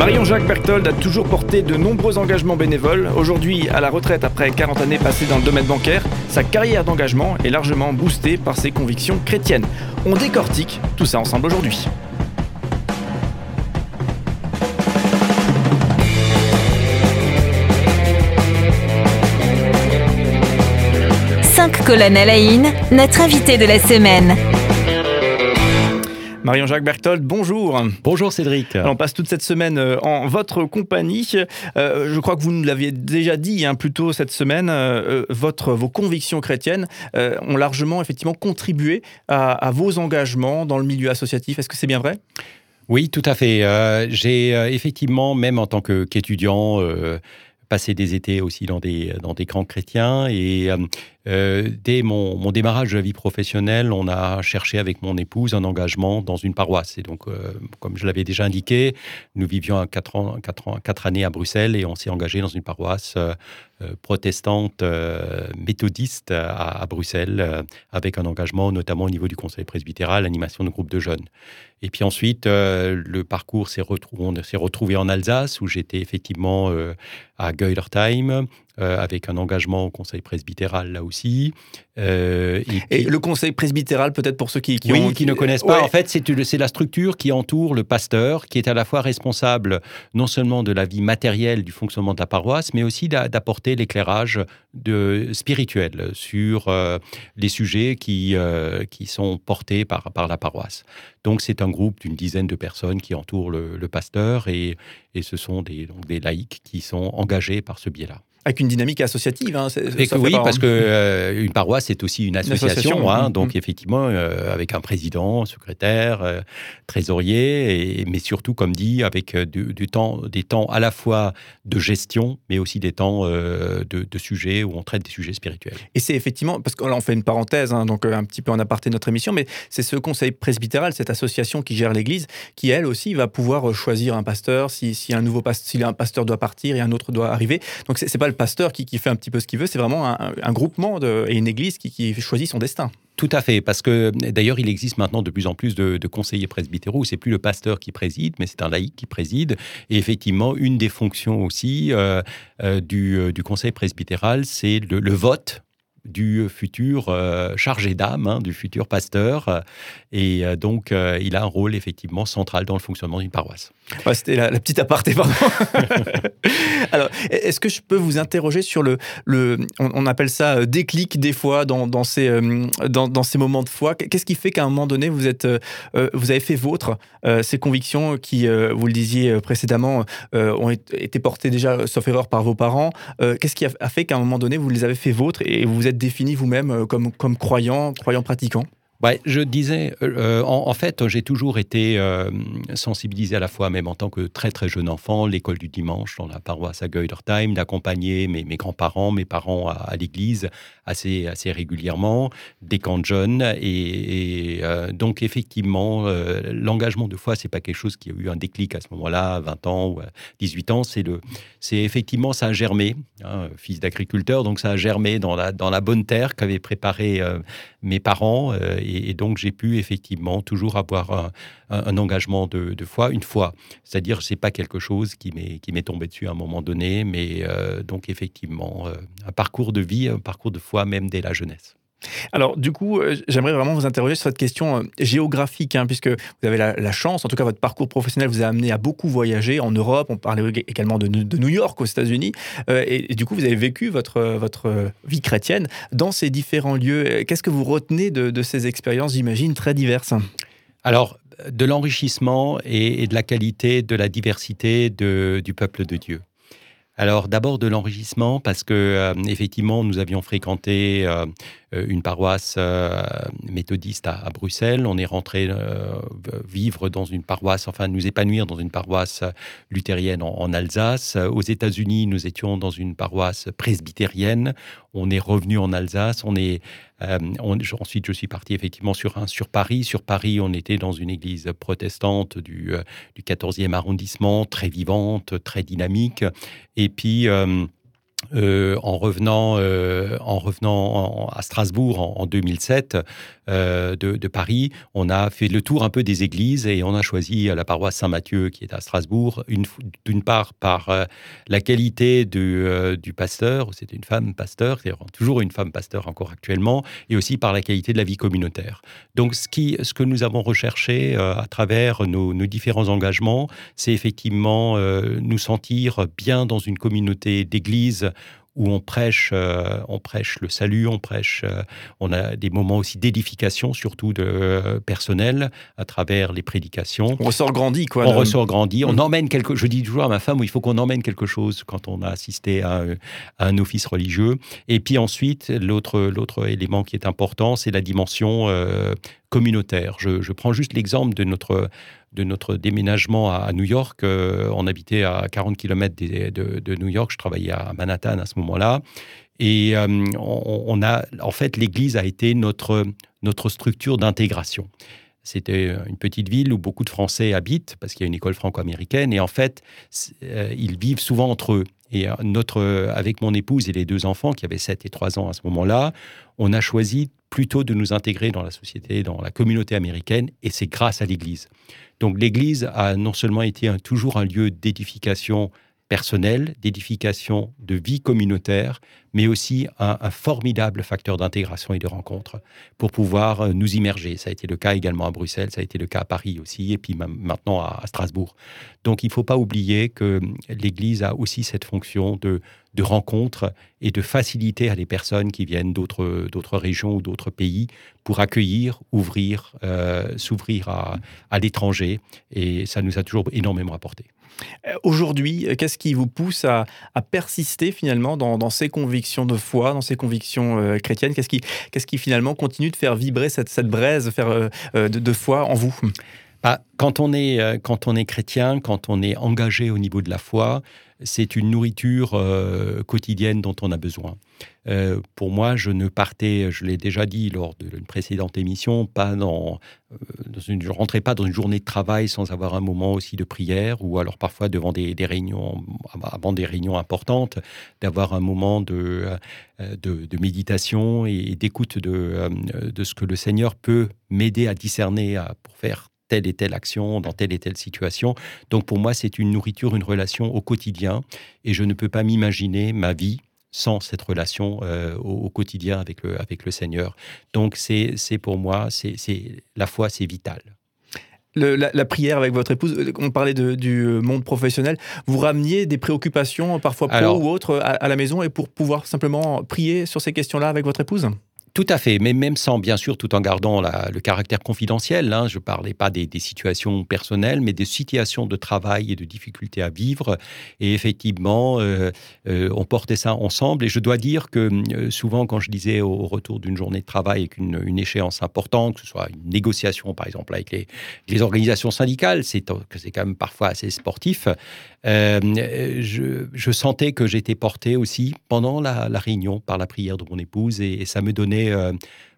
Marion-Jacques Berthold a toujours porté de nombreux engagements bénévoles. Aujourd'hui, à la retraite après 40 années passées dans le domaine bancaire, sa carrière d'engagement est largement boostée par ses convictions chrétiennes. On décortique tout ça ensemble aujourd'hui. Cinq colonnes à la une, notre invité de la semaine. Marion-Jacques Berthold, bonjour. Bonjour Cédric. on passe toute cette semaine euh, en votre compagnie. Euh, je crois que vous nous l'aviez déjà dit hein, plus tôt cette semaine, euh, votre, vos convictions chrétiennes ont largement effectivement contribué à, vos engagements dans le milieu associatif. Est-ce que c'est bien vrai? Oui, tout à fait. J'ai effectivement, même en tant qu'étudiant, passé des étés aussi dans des, dans des camps chrétiens et euh, dès mon, démarrage de la vie professionnelle, on a cherché avec mon épouse un engagement dans une paroisse. Et donc, euh, comme je l'avais déjà indiqué, nous vivions ans, quatre, années à Bruxelles et on s'est engagé dans une paroisse euh, protestante méthodiste à, Bruxelles, avec un engagement notamment au niveau du conseil presbytéral, l'animation de groupes de jeunes. Et puis ensuite, le parcours s'est retrouvé, en Alsace, où j'étais effectivement à Geulertheim, euh, avec un engagement au conseil presbytéral là aussi. Euh, et, le conseil presbytéral, peut-être pour ceux qui, qui, qui ne connaissent pas, en fait, c'est la structure qui entoure le pasteur, qui est à la fois responsable non seulement de la vie matérielle du fonctionnement de la paroisse, mais aussi d'apporter l'éclairage spirituel sur euh, les sujets qui, qui sont portés par, par la paroisse. Donc c'est un groupe d'une dizaine de personnes qui entourent le, pasteur et, et, ce sont des, donc des laïcs qui sont engagés par ce biais-là. Avec une dynamique associative. Hein, oui, parce qu'une euh, une paroisse, c'est aussi une association. hein, donc, effectivement, euh, avec un président, secrétaire, euh, trésorier, et, mais surtout, comme dit, avec du, temps, des temps à la fois de gestion, mais aussi des temps de, de, sujets où on traite des sujets spirituels. Et c'est effectivement, parce que là, on fait une parenthèse, hein, donc un petit peu en aparté de notre émission, mais c'est ce conseil presbytéral, cette association qui gère l'Église, qui, elle aussi, va pouvoir choisir un pasteur si, si un nouveau pasteur, si un pasteur doit partir et un autre doit arriver. Donc, c'est pas le pasteur qui, fait un petit peu ce qu'il veut, c'est vraiment un, groupement et une église qui, choisit son destin. Tout à fait, parce que d'ailleurs, il existe maintenant de plus en plus de, conseillers presbytéraux. C'est plus le pasteur qui préside, mais c'est un laïc qui préside. Et effectivement, une des fonctions aussi euh, euh, euh, du, conseil presbytéral, c'est le, vote du futur euh, chargé d'âme, hein, du futur pasteur. Et euh, donc, euh, il a un rôle effectivement central dans le fonctionnement d'une paroisse. C'était la, petite aparté, pardon. Alors, est-ce que je peux vous interroger sur le... le on, appelle ça déclic des fois dans, dans ces, dans, ces moments de foi? Qu'est-ce qui fait qu'à un moment donné, vous, êtes, vous avez fait vôtre ces convictions qui, vous le disiez précédemment, ont été portées déjà, sauf erreur, par vos parents? Qu'est-ce qui a fait qu'à un moment donné, vous les avez fait vôtres et vous êtes défini vous-même euh, comme, comme croyant, croyant pratiquant Ouais, je disais, euh, en, fait, j'ai toujours été euh, sensibilisé à la fois, même en tant que très très jeune enfant, l'école du dimanche dans la paroisse à Geudertheim, d'accompagner mes, grands-parents, mes parents à, l'église assez, assez régulièrement, des camps de jeunes. Et, donc, effectivement, l'engagement de foi, c'est pas quelque chose qui a eu un déclic à ce moment-là, 20 ans ou 18 ans. C'est c'est effectivement, ça a germé, hein, fils d'agriculteur, donc ça a germé dans la, dans la bonne terre qu'avaient préparé mes parents donc j'ai pu effectivement toujours avoir un, engagement de, foi une fois. C'est-à-dire, c'est pas quelque chose qui m'est tombé dessus à un moment donné, mais euh, donc effectivement euh, un parcours de vie, un parcours de foi même dès la jeunesse. Alors, du coup, euh, j'aimerais vraiment vous interroger sur cette question euh, géographique, hein, puisque vous avez la, chance, en tout cas, votre parcours professionnel vous a amené à beaucoup voyager en Europe. On parlait également de, New York aux États-Unis. Euh, et, du coup, vous avez vécu votre, votre vie chrétienne dans ces différents lieux. Qu'est-ce que vous retenez de, ces expériences, j'imagine, très diverses? Alors, de l'enrichissement et, de la qualité, de la diversité du peuple de Dieu. Alors d'abord de l'enrichissement parce que effectivement nous avions fréquenté une paroisse euh, méthodiste à, Bruxelles. On est rentré euh, vivre dans une paroisse, enfin nous épanouir dans une paroisse luthérienne en, Alsace. Aux États-Unis, nous étions dans une paroisse presbytérienne. On est revenu en Alsace. Ensuite, je suis parti effectivement sur, Paris. Sur Paris, on était dans une église protestante du, du 14e arrondissement, très vivante, très dynamique. Et puis, euh, en revenant, euh, en revenant à Strasbourg en, 2007 euh, de, Paris, on a fait le tour un peu des églises et on a choisi la paroisse Saint-Mathieu qui est à Strasbourg, d'une part par la qualité du, du pasteur, c'était une femme pasteur, c'est toujours une femme pasteur encore actuellement, et aussi par la qualité de la vie communautaire. Donc ce, qui, ce que nous avons recherché à travers nos, nos différents engagements, c'est effectivement nous sentir bien dans une communauté d'église où on prêche, euh, on prêche le salut, on prêche, euh, on a des moments aussi d'édification, surtout de euh, personnel, à travers les prédications. On ressort grandi, quoi. On ressort grandi. On mm. emmène quelque. Je dis toujours à ma femme, il faut qu'on emmène quelque chose quand on a assisté à, un office religieux. Et puis ensuite, l'autre l'autre élément qui est important, c'est la dimension communautaire. Je, prends juste l'exemple de notre de notre déménagement à, New York. Euh, on habitait à 40 km de, New York. Je travaillais à Manhattan à ce moment-là. Et euh, on, a, en fait, l'Église a été notre, notre structure d'intégration. C'était une petite ville où beaucoup de Français habitent parce qu'il y a une école franco-américaine et en fait, euh, ils vivent souvent entre eux. Et notre, avec mon épouse et les deux enfants qui avaient 7 et 3 ans à ce moment-là, on a choisi plutôt de nous intégrer dans la société, dans la communauté américaine et c'est grâce à l'Église. Donc l'Église a non seulement été toujours un lieu d'édification personnelle, d'édification de vie communautaire, mais aussi un, formidable facteur d'intégration et de rencontre pour pouvoir euh, nous immerger. Ça a été le cas également à Bruxelles, ça a été le cas à Paris aussi, et puis maintenant à, Strasbourg. Donc il ne faut pas oublier que l'Église a aussi cette fonction de, rencontre et de faciliter à des personnes qui viennent d'autres régions ou d'autres pays pour accueillir, ouvrir, euh, s'ouvrir à, à l'étranger. Et ça nous a toujours énormément apporté. Euh, aujourd'hui, euh, qu'est-ce qui vous pousse à, persister finalement dans, ces convictions de foi, dans ces convictions euh, chrétiennes? Qu'est-ce qui, finalement continue de faire vibrer cette, cette braise faire, de, foi en vous? Bah, quand, on est, quand on est chrétien, quand on est engagé au niveau de la foi, c'est une nourriture quotidienne dont on a besoin. Euh, pour moi, je ne partais, je l'ai déjà dit lors d'une précédente émission, pas dans, euh, je rentrais pas dans une journée de travail sans avoir un moment aussi de prière, ou alors parfois devant des, réunions, avant des réunions importantes, d'avoir un moment de, euh, méditation et, d'écoute de, de ce que le Seigneur peut m'aider à discerner pour faire telle et telle action dans telle et telle situation. Donc pour moi, c'est une nourriture, une relation au quotidien, et je ne peux pas m'imaginer ma vie sans cette relation euh, au, quotidien avec le, avec le Seigneur. Donc c'est pour moi, c'est la foi, c'est vital. la, prière avec votre épouse, on parlait de, du monde professionnel, vous rameniez des préoccupations parfois pro ou autres à, la maison et pour pouvoir simplement prier sur ces questions-là avec votre épouse? Tout à fait, mais même sans, bien sûr, tout en gardant le caractère confidentiel. Hein, je ne parlais pas des, situations personnelles, mais des situations de travail et de difficultés à vivre. Et effectivement, euh, euh, on portait ça ensemble. Et je dois dire que euh, souvent, quand je disais au, retour d'une journée de travail avec une, une, échéance importante, que ce soit une négociation, par exemple, avec les, organisations syndicales, c'est quand même parfois assez sportif, je, sentais que j'étais porté aussi pendant la, réunion par la prière de mon épouse et ça me donnait euh,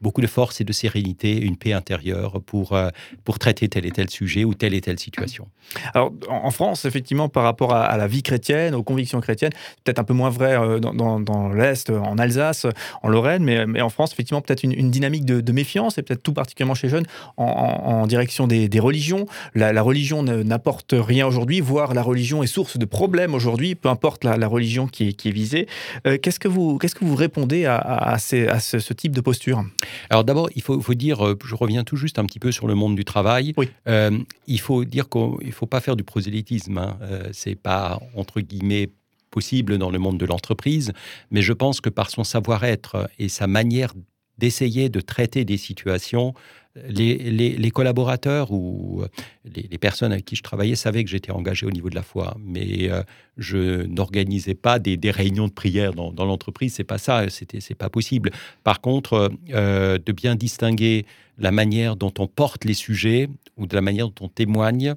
beaucoup de force et de sérénité, une paix intérieure pour, euh, pour traiter tel et tel sujet ou telle et telle situation. Alors, en France, effectivement, par rapport à, la vie chrétienne, aux convictions chrétiennes, peut-être un peu moins vrai euh, dans, l'Est, en Alsace, en Lorraine, mais, en France, effectivement, peut-être une, dynamique de, méfiance, et peut-être tout particulièrement chez jeunes, en, direction des, religions. La, religion n'apporte rien aujourd'hui, voire la religion est source de problèmes aujourd'hui, peu importe la, religion qui est, visée. qu'est-ce, que vous, que vous répondez à, ce type de posture? Alors d'abord, il faut, dire, euh, je reviens tout juste un petit peu sur le monde du travail. Euh, il faut dire qu'il ne faut pas faire du prosélytisme. Hein. Euh, c'est pas, entre guillemets, possible dans le monde de l'entreprise, mais je pense que par son savoir-être et sa manière d'essayer de traiter des situations, les, collaborateurs ou euh, les, personnes avec qui je travaillais savaient que j'étais engagé au niveau de la foi, mais euh, je n'organisais pas des, réunions de prière dans, l'entreprise. C'est pas ça, c'était c'est pas possible. Par contre, euh, de bien distinguer la manière dont on porte les sujets ou de la manière dont on témoigne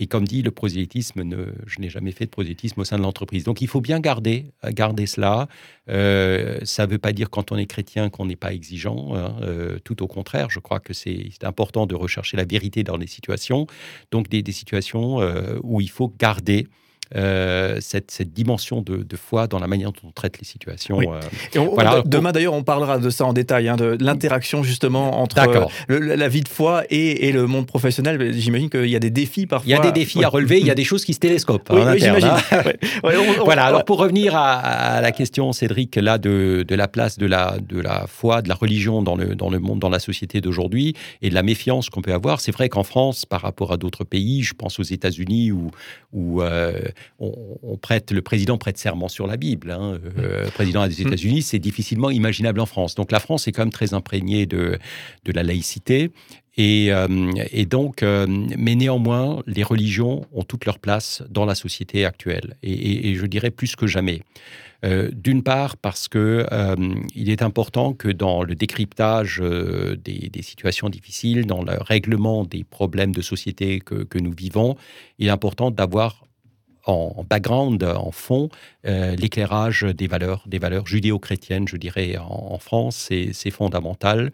et comme dit, le prosélytisme, ne, je n'ai jamais fait de prosélytisme au sein de l'entreprise. Donc il faut bien garder, garder cela. Euh, ça ne veut pas dire quand on est chrétien qu'on n'est pas exigeant. Hein. Euh, tout au contraire, je crois que c'est important de rechercher la vérité dans les situations. Donc des, situations euh, où il faut garder cette, cette, dimension de, foi dans la manière dont on traite les situations. voilà. Demain, d'ailleurs, on parlera de ça en détail, hein, de l'interaction justement entre la vie de foi et, et le monde professionnel. J'imagine qu'il y a des défis parfois. Il y a des défis à relever, il y a des choses qui se télescopent. Oui, j'imagine. Hein. voilà, alors pour revenir à, la question, Cédric, là, de, de, la place de la, de la foi, de la religion dans le, dans le monde, dans la société d'aujourd'hui, et de la méfiance qu'on peut avoir, c'est vrai qu'en France, par rapport à d'autres pays, je pense aux États-Unis où, où euh, on, prête, le président prête serment sur la Bible. Hein, euh, président des États-Unis, c'est difficilement imaginable en France. Donc la France est quand même très imprégnée de, de la laïcité. Et, euh, donc, euh, mais néanmoins, les religions ont toute leur place dans la société actuelle, et, je dirais plus que jamais. Euh, d'une part, parce que il est important que dans le décryptage des, situations difficiles, dans le règlement des problèmes de société que, nous vivons, il est important d'avoir en background, en fond, l'éclairage des valeurs, des valeurs judéo-chrétiennes, je dirais, en, en France, c'est fondamental.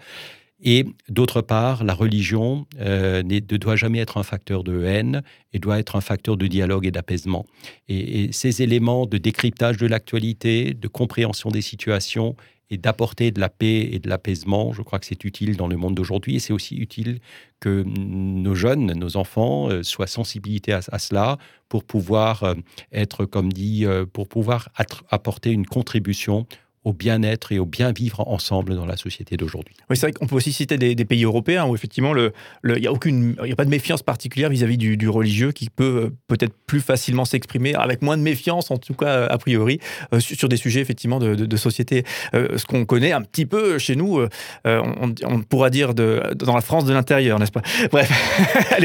Et d'autre part, la religion euh, ne doit jamais être un facteur de haine et doit être un facteur de dialogue et d'apaisement. Et, ces éléments de décryptage de l'actualité, de compréhension des situations et d'apporter de la paix et de l'apaisement, je crois que c'est utile dans le monde d'aujourd'hui et c'est aussi utile que nos jeunes, nos enfants euh, soient sensibilités à, cela pour pouvoir euh, être, comme dit, pour pouvoir apporter une contribution au bien-être et au bien vivre ensemble dans la société d'aujourd'hui. Oui, c'est vrai qu'on peut aussi citer des, pays européens où effectivement il le, n'y a, aucune, y a pas de méfiance particulière vis-à-vis du, religieux qui peut euh, peut-être plus facilement s'exprimer, avec moins de méfiance en tout cas euh, a priori, euh, sur, des sujets effectivement de, société. ce qu'on connaît un petit peu chez nous, on, pourra dire de, dans la France de l'intérieur, n'est-ce pas? Bref.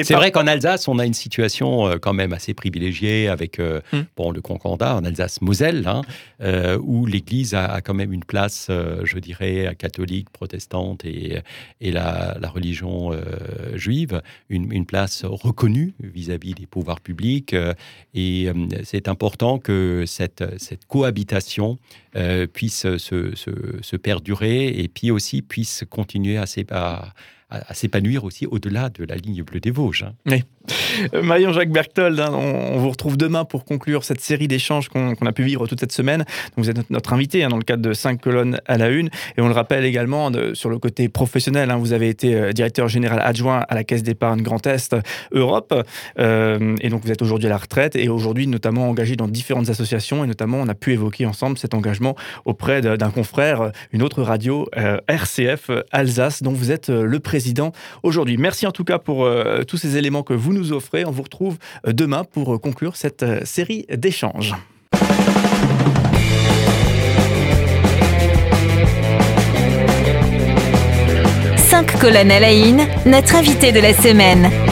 c'est vrai qu'en Alsace, on a une situation quand même assez privilégiée avec hum. bon, le Concordat en Alsace-Moselle, hein, où l'Église a, a même une place, euh, je dirais, catholique, protestante et, la, religion euh, juive, une, place reconnue vis-à-vis des pouvoirs publics. Euh, et c'est important que cette, cohabitation puisse se, perdurer et puis aussi puisse continuer à, s'épanouir aussi au-delà de la ligne bleue des Vosges. Hein. Euh, Marion Jacques Berthold, hein, on, vous retrouve demain pour conclure cette série d'échanges qu'on a pu vivre toute cette semaine. vous êtes notre, invité hein, dans le cadre de 5 colonnes à la une. Et on le rappelle également sur le côté professionnel. Hein, vous avez été euh, directeur général adjoint à la Caisse d'épargne Grand Est Europe. Euh, et donc vous êtes aujourd'hui à la retraite et aujourd'hui notamment engagé dans différentes associations. Et notamment, on a pu évoquer ensemble cet engagement auprès d'un confrère, une autre radio, RCF Alsace, dont vous êtes le président aujourd'hui. Merci en tout cas pour tous ces éléments que vous nous offrez. On vous retrouve euh, demain pour euh, conclure cette euh, série d'échanges. À la notre invité de la semaine.